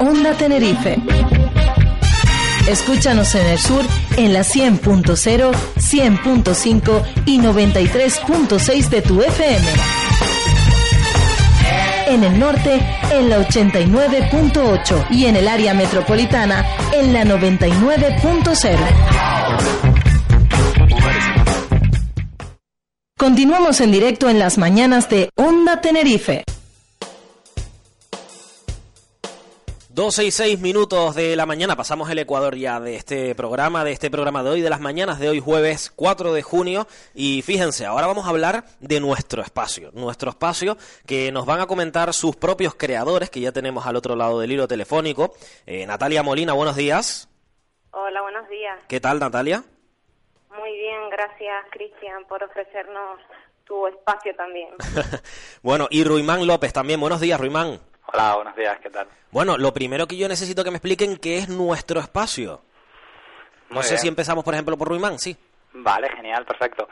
Onda Tenerife. Escúchanos en el sur en la 100.0, 100.5 y 93.6 de tu FM. En el norte en la 89.8 y en el área metropolitana en la 99.0. Continuamos en directo en las mañanas de Onda Tenerife. 12 y 6 minutos de la mañana, pasamos el Ecuador ya de este programa, de este programa de hoy, de las mañanas de hoy, jueves 4 de junio. Y fíjense, ahora vamos a hablar de nuestro espacio, nuestro espacio que nos van a comentar sus propios creadores, que ya tenemos al otro lado del hilo telefónico. Eh, Natalia Molina, buenos días. Hola, buenos días. ¿Qué tal, Natalia? Muy bien, gracias, Cristian, por ofrecernos tu espacio también. bueno, y Ruimán López también, buenos días, Ruimán. Hola, buenos días, ¿qué tal? Bueno, lo primero que yo necesito que me expliquen qué es nuestro espacio. No sé si empezamos, por ejemplo, por Ruimán, sí. Vale, genial, perfecto.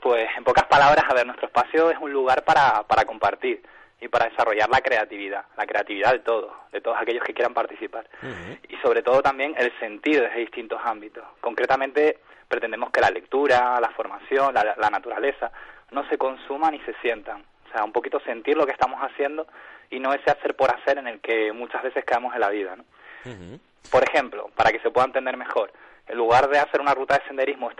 Pues en pocas palabras, a ver, nuestro espacio es un lugar para, para compartir y para desarrollar la creatividad, la creatividad de todos, de todos aquellos que quieran participar. Y sobre todo también el sentir desde distintos ámbitos. Concretamente, pretendemos que la lectura, la formación, la, la naturaleza, no se consuman y se sientan. O sea, un poquito sentir lo que estamos haciendo y no ese hacer por hacer en el que muchas veces quedamos en la vida. ¿no? Por ejemplo, para que se pueda entender mejor, en lugar de hacer una ruta de senderismo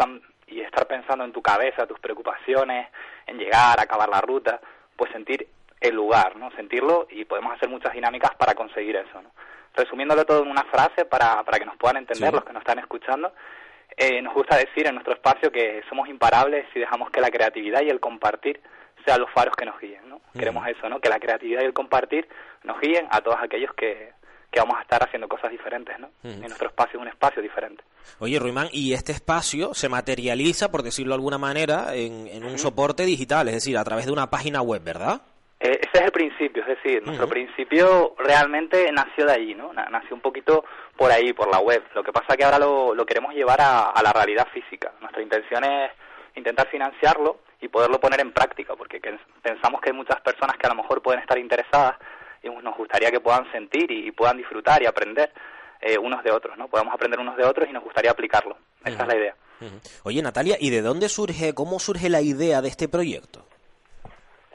y estar pensando en tu cabeza, tus preocupaciones, en llegar, acabar la ruta, pues sentir el lugar, ¿no? Sentirlo y podemos hacer muchas dinámicas para conseguir eso, ¿no? Resumiéndolo todo en una frase para, para que nos puedan entender los que nos están escuchando, eh, nos gusta decir en nuestro espacio que somos imparables si dejamos que la creatividad y el compartir sean los faros que nos guíen, Queremos eso, ¿no? Que la creatividad y el compartir nos guíen a todos aquellos que, que vamos a estar haciendo cosas diferentes, ¿no? En nuestro espacio es un espacio diferente. Oye, Ruimán, y este espacio se materializa, por decirlo de alguna manera, en, un soporte digital, es decir, a través de una página web, ¿verdad? Eh, ese es el principio, es decir, nuestro principio realmente nació de allí, ¿no? Nació un poquito por ahí, por la web. Lo que pasa es que ahora lo, lo queremos llevar a, a la realidad física. Nuestra intención es intentar financiarlo y poderlo poner en práctica, porque pensamos que hay muchas personas que a lo mejor pueden estar interesadas y nos gustaría que puedan sentir y puedan disfrutar y aprender eh, unos de otros, ¿no? Podamos aprender unos de otros y nos gustaría aplicarlo. Esa es la idea. Oye, Natalia, ¿y de dónde surge, cómo surge la idea de este proyecto?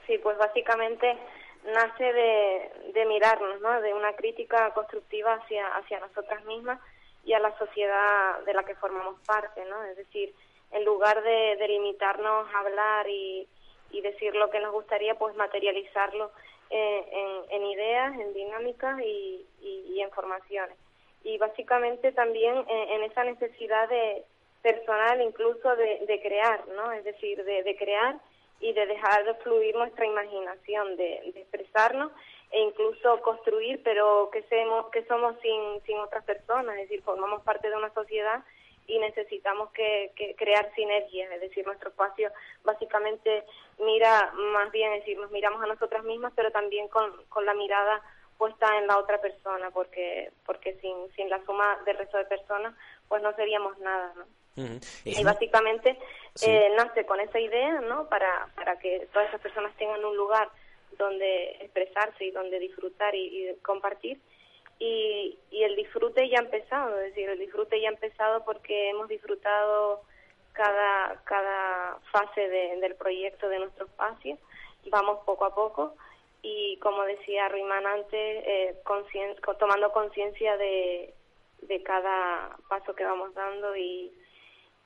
Sí, pues básicamente nace de, de mirarnos, ¿no? De una crítica constructiva hacia, hacia nosotras mismas y a la sociedad de la que formamos parte, ¿no? Es decir, en lugar de, de limitarnos a hablar y, y, decir lo que nos gustaría, pues materializarlo en, en, ideas, en dinámicas y, y, en formaciones. Y básicamente también en, esa necesidad de personal incluso de, de crear, ¿no? Es decir, de, de, crear y de dejar de fluir nuestra imaginación, de, de expresarnos e incluso construir, pero que, seamos, que somos sin, sin otras personas, es decir, formamos parte de una sociedad y necesitamos que, crear sinergias, es decir, nuestro espacio básicamente mira más bien, es decir, nos miramos a nosotras mismas, pero también con, con la mirada puesta en la otra persona, porque porque sin, sin la suma del resto de personas, pues no seríamos nada, ¿no? Y básicamente eh, nace con esa idea, ¿no? Para, para que todas esas personas tengan un lugar donde expresarse y donde disfrutar y compartir y, y el disfrute ya ha empezado, es decir, el disfrute ya ha empezado porque hemos disfrutado cada, cada fase del proyecto de nuestro espacio, vamos poco a poco y como decía Ruimán antes, eh, tomando conciencia de, de cada paso que vamos dando y,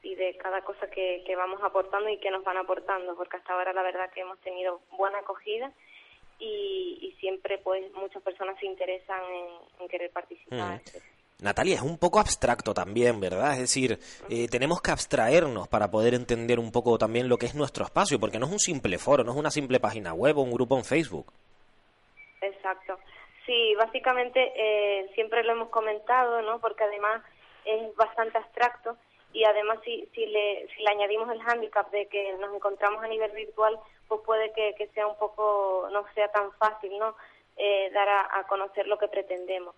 y de cada cosa que, que vamos aportando y que nos van aportando, porque hasta ahora la verdad que hemos tenido buena acogida y, siempre pues muchas personas se interesan en, querer participar. Natalia, es un poco abstracto también, ¿verdad? Es decir, eh, tenemos que abstraernos para poder entender un poco también lo que es nuestro espacio, porque no es un simple foro, no es una simple página web o un grupo en Facebook. Exacto. Sí, básicamente eh, siempre lo hemos comentado, ¿no? Porque además es bastante abstracto y además si, si, le, si le añadimos el hándicap de que nos encontramos a nivel virtual, pues puede que, que sea un poco, no sea tan fácil, ¿no? Eh, dar a, conocer lo que pretendemos.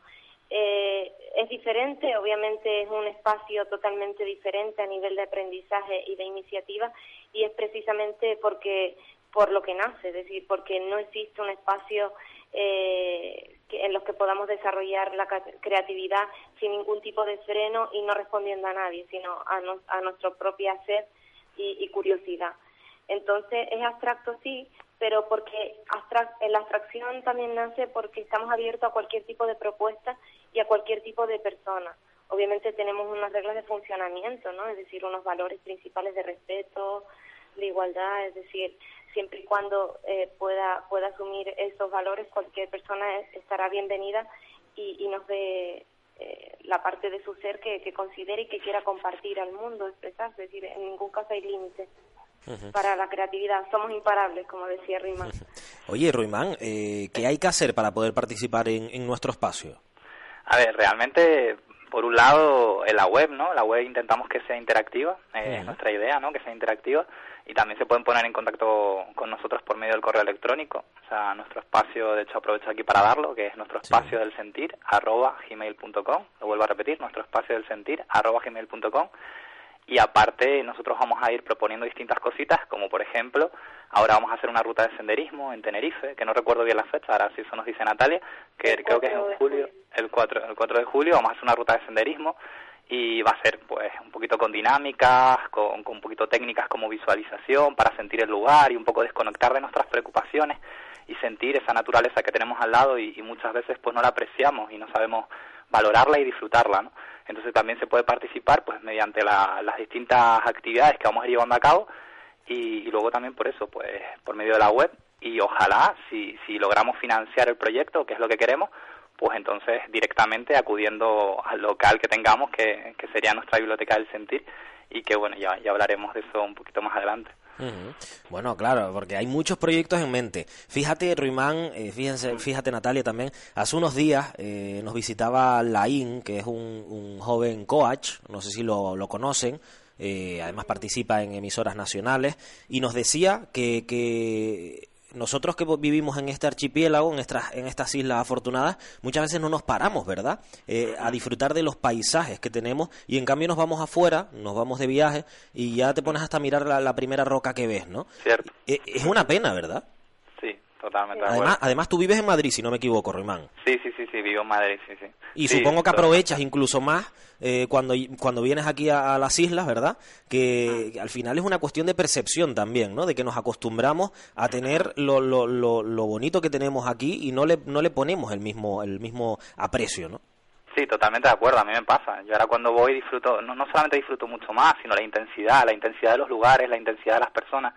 Eh, es diferente, obviamente es un espacio totalmente diferente a nivel de aprendizaje y de iniciativa y es precisamente porque por lo que nace, es decir, porque no existe un espacio eh, en los que podamos desarrollar la creatividad sin ningún tipo de freno y no respondiendo a nadie, sino a, a nuestra propia sed y, curiosidad. Entonces es abstracto sí, pero porque la abstracción también nace porque estamos abiertos a cualquier tipo de propuesta y a cualquier tipo de persona. Obviamente tenemos unas reglas de funcionamiento, ¿no? Es decir, unos valores principales de respeto, de igualdad, es decir, siempre y cuando eh, pueda pueda asumir esos valores, cualquier persona estará bienvenida y, nos dé eh, la parte de su ser que, que considere y que quiera compartir al mundo, expresarse, es decir, en ningún caso hay límites. Para la creatividad, somos imparables, como decía Ruimán. Oye, Ruimán, eh, ¿qué hay que hacer para poder participar en, en nuestro espacio? A ver, realmente por un lado en la web, ¿no? La web intentamos que sea interactiva, es nuestra idea, ¿no? Que sea interactiva y también se pueden poner en contacto con nosotros por medio del correo electrónico, o sea, nuestro espacio, de hecho aprovecho aquí para darlo, que es nuestro espacio del sentir, arroba gmail.com, lo vuelvo a repetir, nuestro espacio del sentir, arroba gmail.com, y aparte nosotros vamos a ir proponiendo distintas cositas, como por ejemplo, ahora vamos a hacer una ruta de senderismo en Tenerife, que no recuerdo bien la fecha, ahora sí eso nos dice Natalia, que creo que es en julio, el 4, el 4 de julio, vamos a hacer una ruta de senderismo y va a ser pues un poquito con dinámicas, con, con un poquito técnicas como visualización para sentir el lugar y un poco desconectar de nuestras preocupaciones y sentir esa naturaleza que tenemos al lado y, muchas veces pues no la apreciamos y no sabemos valorarla y disfrutarla, ¿no? Entonces también se puede participar pues mediante las distintas actividades que vamos a ir llevando a cabo. Y, y, luego también por eso pues por medio de la web. Y ojalá si, si logramos financiar el proyecto, que es lo que queremos, pues entonces directamente acudiendo al local que tengamos, que, sería nuestra biblioteca del sentir, y que bueno, ya, ya hablaremos de eso un poquito más adelante. Bueno, claro, porque hay muchos proyectos en mente. Fíjate, Ruimán, eh, fíjense, fíjate Natalia también, hace unos días eh, nos visitaba Laín, que es un, joven coach, no sé si lo, lo conocen, eh, además participa en emisoras nacionales, y nos decía que, que nosotros que vivimos en este archipiélago, en estas, en estas islas afortunadas, muchas veces no nos paramos, ¿verdad? Eh, a disfrutar de los paisajes que tenemos y en cambio nos vamos afuera, nos vamos de viaje y ya te pones hasta a mirar la, primera roca que ves, ¿no? Cierto. Eh, es una pena, ¿verdad? Totalmente. Además, además, tú vives en Madrid, si no me equivoco, Rimán. Sí, sí, sí, sí, vivo en Madrid, sí, sí. Y supongo que aprovechas incluso más eh, cuando, cuando vienes aquí a, las islas, ¿verdad? Que, al final es una cuestión de percepción también, ¿no? De que nos acostumbramos a tener lo, lo, lo, lo bonito que tenemos aquí y no le, no le ponemos el mismo, el mismo aprecio, ¿no? Sí, totalmente de acuerdo, a mí me pasa. Yo ahora cuando voy disfruto, no, no solamente disfruto mucho más, sino la intensidad, la intensidad de los lugares, la intensidad de las personas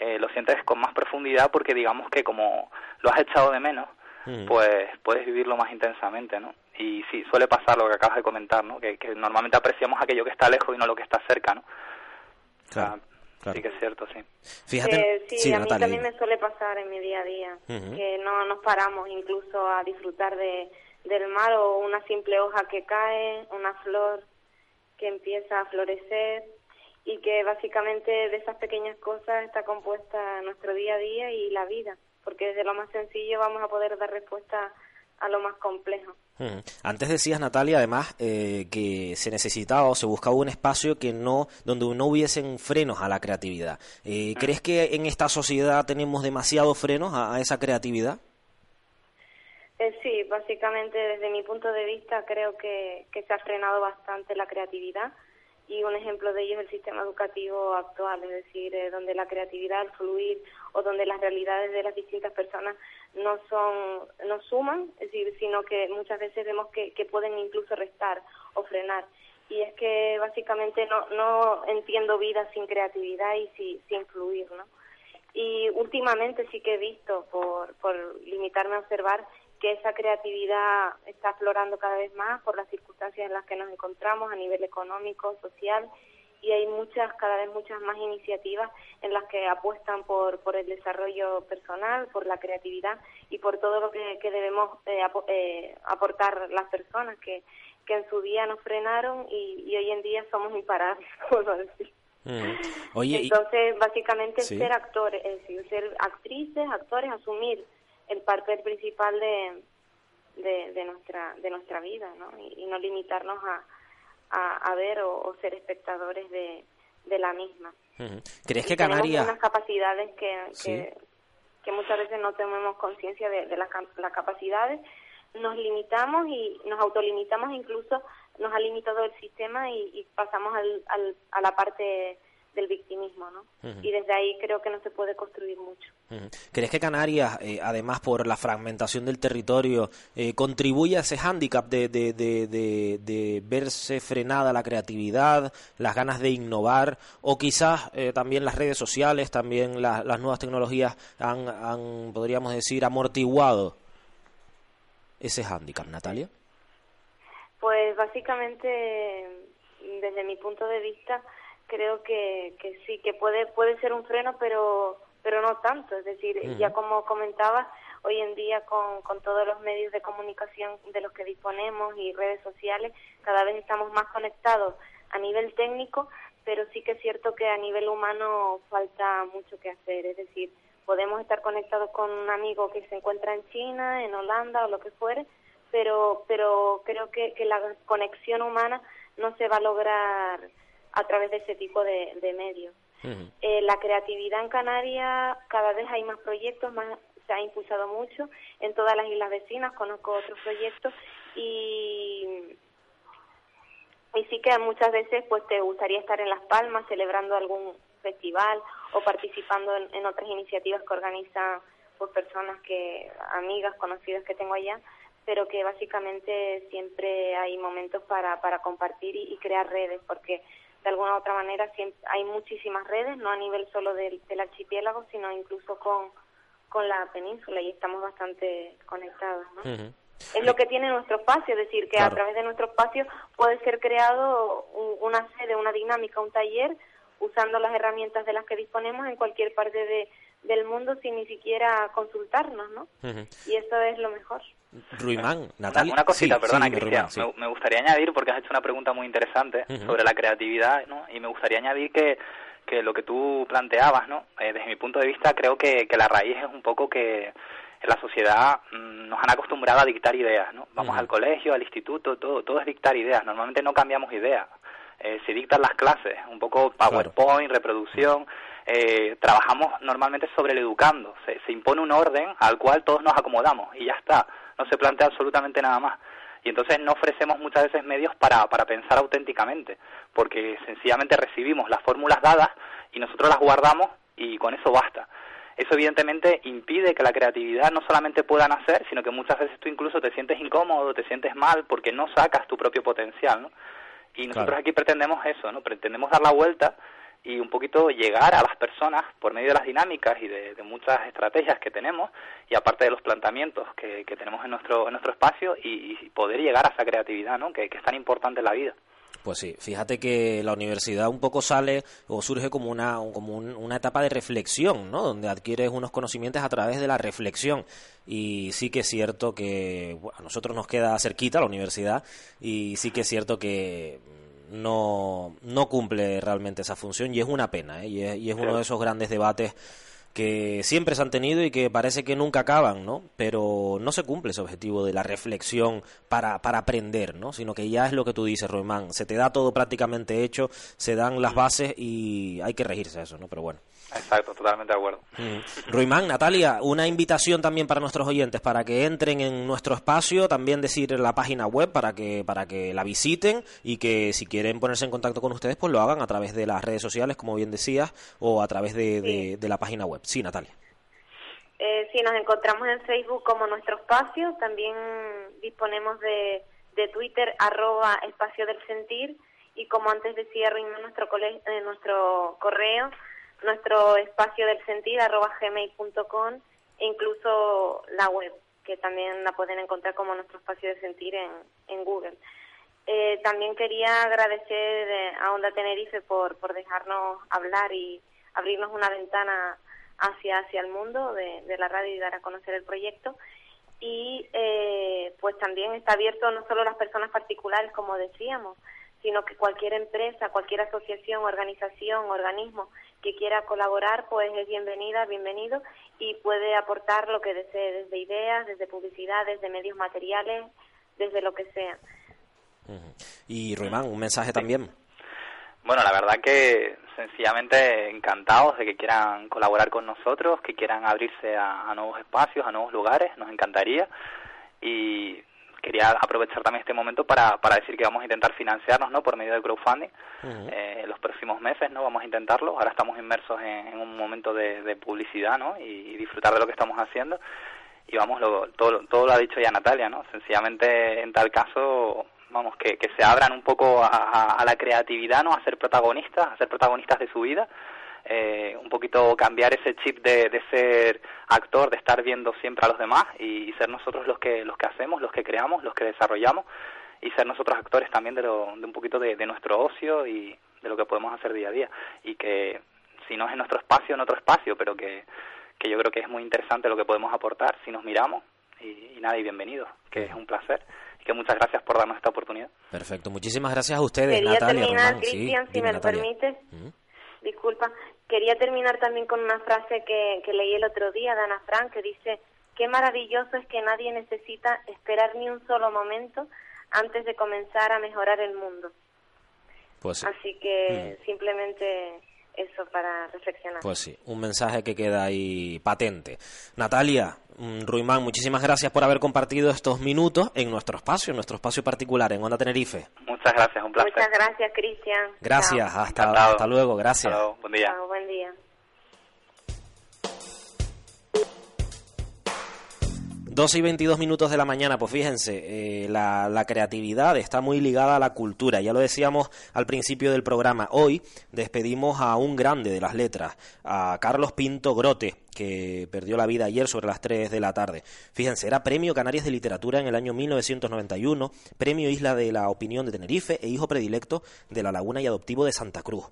eh, lo sientes con más profundidad porque digamos que como lo has echado de menos, mm. pues puedes vivirlo más intensamente, ¿no? Y sí, suele pasar lo que acabas de comentar, ¿no? Que, normalmente apreciamos aquello que está lejos y no lo que está cerca, ¿no? Claro. Sí que es cierto, sí. Fíjate, eh, sí, a mí también me suele pasar en mi día a día, que no nos paramos incluso a disfrutar de, del mar o una simple hoja que cae, una flor que empieza a florecer, básicamente de esas pequeñas cosas está compuesta nuestro día a día y la vida, porque desde lo más sencillo vamos a poder dar respuesta a lo más complejo. Antes decías, Natalia, además, eh, que se necesitaba o se buscaba un espacio que no, donde no hubiesen frenos a la creatividad. Eh, ¿Crees que en esta sociedad tenemos demasiados frenos a, esa creatividad? Eh, sí, básicamente desde mi punto de vista creo que, que se ha frenado bastante la creatividad y un ejemplo de ello es el sistema educativo actual, es decir, eh, donde la creatividad, el fluir o donde las realidades de las distintas personas no son no suman, es decir, sino que muchas veces vemos que, que pueden incluso restar o frenar. Y es que básicamente no, no entiendo vida sin creatividad y si, sin fluir, ¿no? Y últimamente sí que he visto, por, por limitarme a observar, que esa creatividad está aflorando cada vez más por las circunstancias en las que nos encontramos a nivel económico, social y hay muchas, cada vez muchas más iniciativas en las que apuestan por, por el desarrollo personal, por la creatividad y por todo lo que, debemos eh, eh, aportar las personas que, que en su día nos frenaron y, hoy en día somos imparables, decir. Mm. Entonces, básicamente, ser actores, es decir, ser actrices, actores, asumir el papel principal de, de, nuestra de nuestra vida, ¿no? Y, no limitarnos a, a, ver o, ser espectadores de, de la misma. ¿Crees que Canarias... Unas capacidades que, que, muchas veces no tenemos conciencia de, de las, las capacidades, nos limitamos y nos autolimitamos, incluso nos ha limitado el sistema y, pasamos al, al, a la parte del victimismo, ¿no? Y desde ahí creo que no se puede construir mucho. ¿Crees que Canarias, eh, además por la fragmentación del territorio, eh, contribuye a ese hándicap de, de, de, verse frenada la creatividad, las ganas de innovar, o quizás eh, también las redes sociales, también las nuevas tecnologías han, han, podríamos decir, amortiguado ese hándicap, Natalia? Pues básicamente, desde mi punto de vista, creo que, que sí, que puede, puede ser un freno, pero, pero no tanto. Es decir, ya como comentaba, hoy en día con, con todos los medios de comunicación de los que disponemos y redes sociales, cada vez estamos más conectados a nivel técnico, pero sí que es cierto que a nivel humano falta mucho que hacer. Es decir, podemos estar conectados con un amigo que se encuentra en China, en Holanda o lo que fuere, pero, pero creo que, que la conexión humana no se va a lograr a través de ese tipo de, medios. Eh, la creatividad en Canarias, cada vez hay más proyectos, más se ha impulsado mucho. En todas las islas vecinas, conozco otros proyectos. Y, y sí que muchas veces pues te gustaría estar en Las Palmas celebrando algún festival o participando en, otras iniciativas que organizan pues personas que amigas conocidas que tengo allá. Pero que básicamente siempre hay momentos para, para compartir y crear redes porque de alguna u otra manera hay muchísimas redes, no a nivel solo del, archipiélago, sino incluso con, con la península y estamos bastante conectados. ¿no? Es lo que tiene nuestro espacio, es decir, que a través de nuestro espacio puede ser creado una sede, una dinámica, un taller, usando las herramientas de las que disponemos en cualquier parte de, del mundo sin ni siquiera consultarnos, ¿no? Y eso es lo mejor. Ruimán, Natalia. Una, cosita, perdona, Cristian. me, gustaría añadir, porque has hecho una pregunta muy interesante sobre la creatividad, ¿no? Y me gustaría añadir que, que lo que tú planteabas, ¿no? Eh, desde mi punto de vista, creo que, que la raíz es un poco que en la sociedad mm, nos han acostumbrado a dictar ideas, ¿no? Vamos al colegio, al instituto, todo, todo es dictar ideas. Normalmente no cambiamos ideas. Eh, se dictan las clases, un poco PowerPoint, reproducción. Eh, trabajamos normalmente sobre el educando. Se, se impone un orden al cual todos nos acomodamos y ya está. No se plantea absolutamente nada más y entonces no ofrecemos muchas veces medios para, para pensar auténticamente, porque sencillamente recibimos las fórmulas dadas y nosotros las guardamos y con eso basta. Eso evidentemente impide que la creatividad no solamente pueda nacer, sino que muchas veces tú incluso te sientes incómodo, te sientes mal porque no sacas tu propio potencial, ¿no? Y nosotros aquí pretendemos eso, ¿no? Pretendemos dar la vuelta y un poquito llegar a las personas por medio de las dinámicas y de, muchas estrategias que tenemos y aparte de los planteamientos que, tenemos en nuestro, en nuestro espacio y, poder llegar a esa creatividad ¿no? que, es tan importante en la vida. Pues sí, fíjate que la universidad un poco sale o surge como una, como una etapa de reflexión, ¿no? Donde adquieres unos conocimientos a través de la reflexión. Y sí que es cierto que a nosotros nos queda cerquita la universidad y sí que es cierto que no, no cumple realmente esa función y es una pena, ¿eh? y, es, y es uno de esos grandes debates que siempre se han tenido y que parece que nunca acaban, ¿no? Pero no se cumple ese objetivo de la reflexión para, para aprender, ¿no? Sino que ya es lo que tú dices, Roimán, se te da todo prácticamente hecho, se dan las bases y hay que regirse a eso, ¿no? Pero bueno. Exacto, totalmente de acuerdo. Mm. Ruimán, Natalia, una invitación también para nuestros oyentes para que entren en nuestro espacio, también decir la página web para que para que la visiten y que si quieren ponerse en contacto con ustedes, pues lo hagan a través de las redes sociales, como bien decías, o a través de, de, la página web. Sí, Natalia. Eh, sí, nos encontramos en Facebook como nuestro espacio, también disponemos de, de Twitter, arroba espacio del sentir, y como antes decía Ruimán, nuestro, eh, nuestro correo nuestro espacio del sentir arroba gmail.com e incluso la web que también la pueden encontrar como nuestro espacio de sentir en, en Google. Eh, también quería agradecer eh, a Onda Tenerife por, por dejarnos hablar y abrirnos una ventana hacia, hacia el mundo de, de la radio y dar a conocer el proyecto. Y eh, pues también está abierto no solo a las personas particulares, como decíamos, sino que cualquier empresa, cualquier asociación, organización, organismo que quiera colaborar, pues es bienvenida, bienvenido y puede aportar lo que desee, desde ideas, desde publicidad, desde medios materiales, desde lo que sea. Y Ruimán, un mensaje también. Bueno, la verdad que sencillamente encantados de que quieran colaborar con nosotros, que quieran abrirse a, a nuevos espacios, a nuevos lugares, nos encantaría. Y quería aprovechar también este momento para, para decir que vamos a intentar financiarnos ¿no? por medio de crowdfunding eh, los próximos meses no vamos a intentarlo. Ahora estamos inmersos en, un momento de, publicidad ¿no? y, disfrutar de lo que estamos haciendo. Y vamos lo, todo todo lo ha dicho ya Natalia no sencillamente en tal caso vamos que, que se abran un poco a, a la creatividad no a ser protagonistas a ser protagonistas de su vida eh, un poquito cambiar ese chip de, de, ser actor, de estar viendo siempre a los demás y, ser nosotros los que los que hacemos, los que creamos, los que desarrollamos y ser nosotros actores también de, lo, de un poquito de, de nuestro ocio y de lo que podemos hacer día a día y que si no es en nuestro espacio, en otro espacio, pero que, que yo creo que es muy interesante lo que podemos aportar si nos miramos y, nada, y bienvenidos, que es un placer y que muchas gracias por darnos esta oportunidad. Perfecto, muchísimas gracias a ustedes, Quería Natalia. Terminar, Cristian, si me lo permites. Disculpa, quería terminar también con una frase que, que leí el otro día de Ana Frank que dice, qué maravilloso es que nadie necesita esperar ni un solo momento antes de comenzar a mejorar el mundo. Pues Así que mm. simplemente eso para reflexionar. Pues sí, un mensaje que queda ahí patente. Natalia, mm, Ruimán, muchísimas gracias por haber compartido estos minutos en nuestro espacio, en nuestro espacio particular, en Onda Tenerife. Muchas gracias, un placer. Muchas gracias, Cristian. Gracias, hasta, hasta luego, gracias. Hasta luego. Buen día. Chao, buen día. 12 y 22 minutos de la mañana, pues fíjense, eh, la, la, creatividad está muy ligada a la cultura, ya lo decíamos al principio del programa. Hoy despedimos a un grande de las letras, a Carlos Pinto Grote, que perdió la vida ayer sobre las 3 de la tarde. Fíjense, era Premio Canarias de Literatura en el año 1991, Premio Isla de la Opinión de Tenerife e hijo predilecto de la Laguna y Adoptivo de Santa Cruz.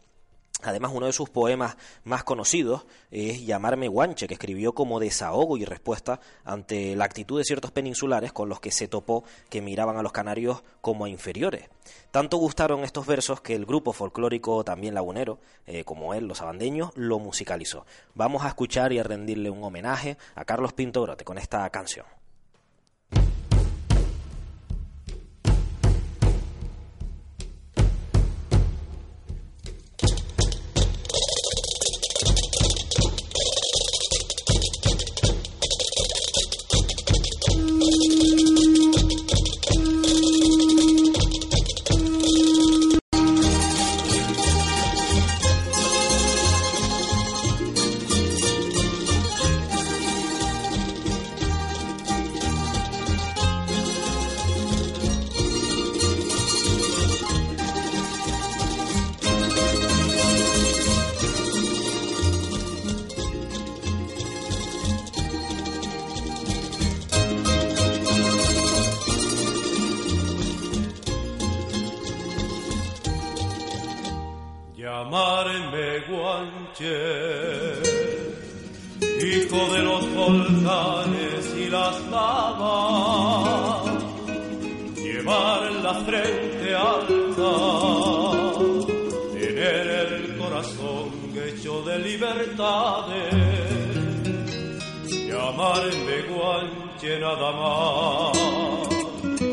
Además, uno de sus poemas más conocidos es Llamarme Guanche, que escribió como desahogo y respuesta ante la actitud de ciertos peninsulares con los que se topó que miraban a los canarios como inferiores. Tanto gustaron estos versos que el grupo folclórico también lagunero, eh, como él, los abandeños, lo musicalizó. Vamos a escuchar y a rendirle un homenaje a Carlos Pinto Grote con esta canción. hijo de los volcanes y las lavas, llevar la frente alta, tener el corazón hecho de libertades, llamarme guanche nada más,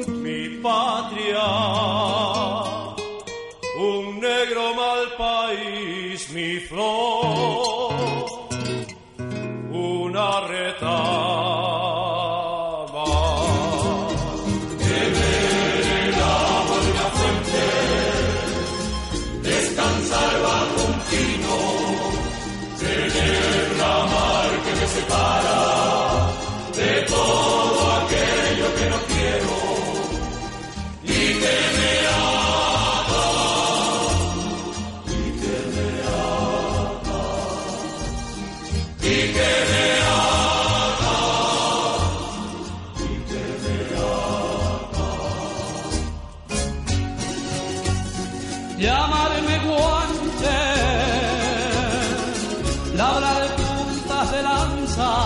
mi patria, un negro país mi flor, una reta. llamarme guante, labrar puntas de lanza.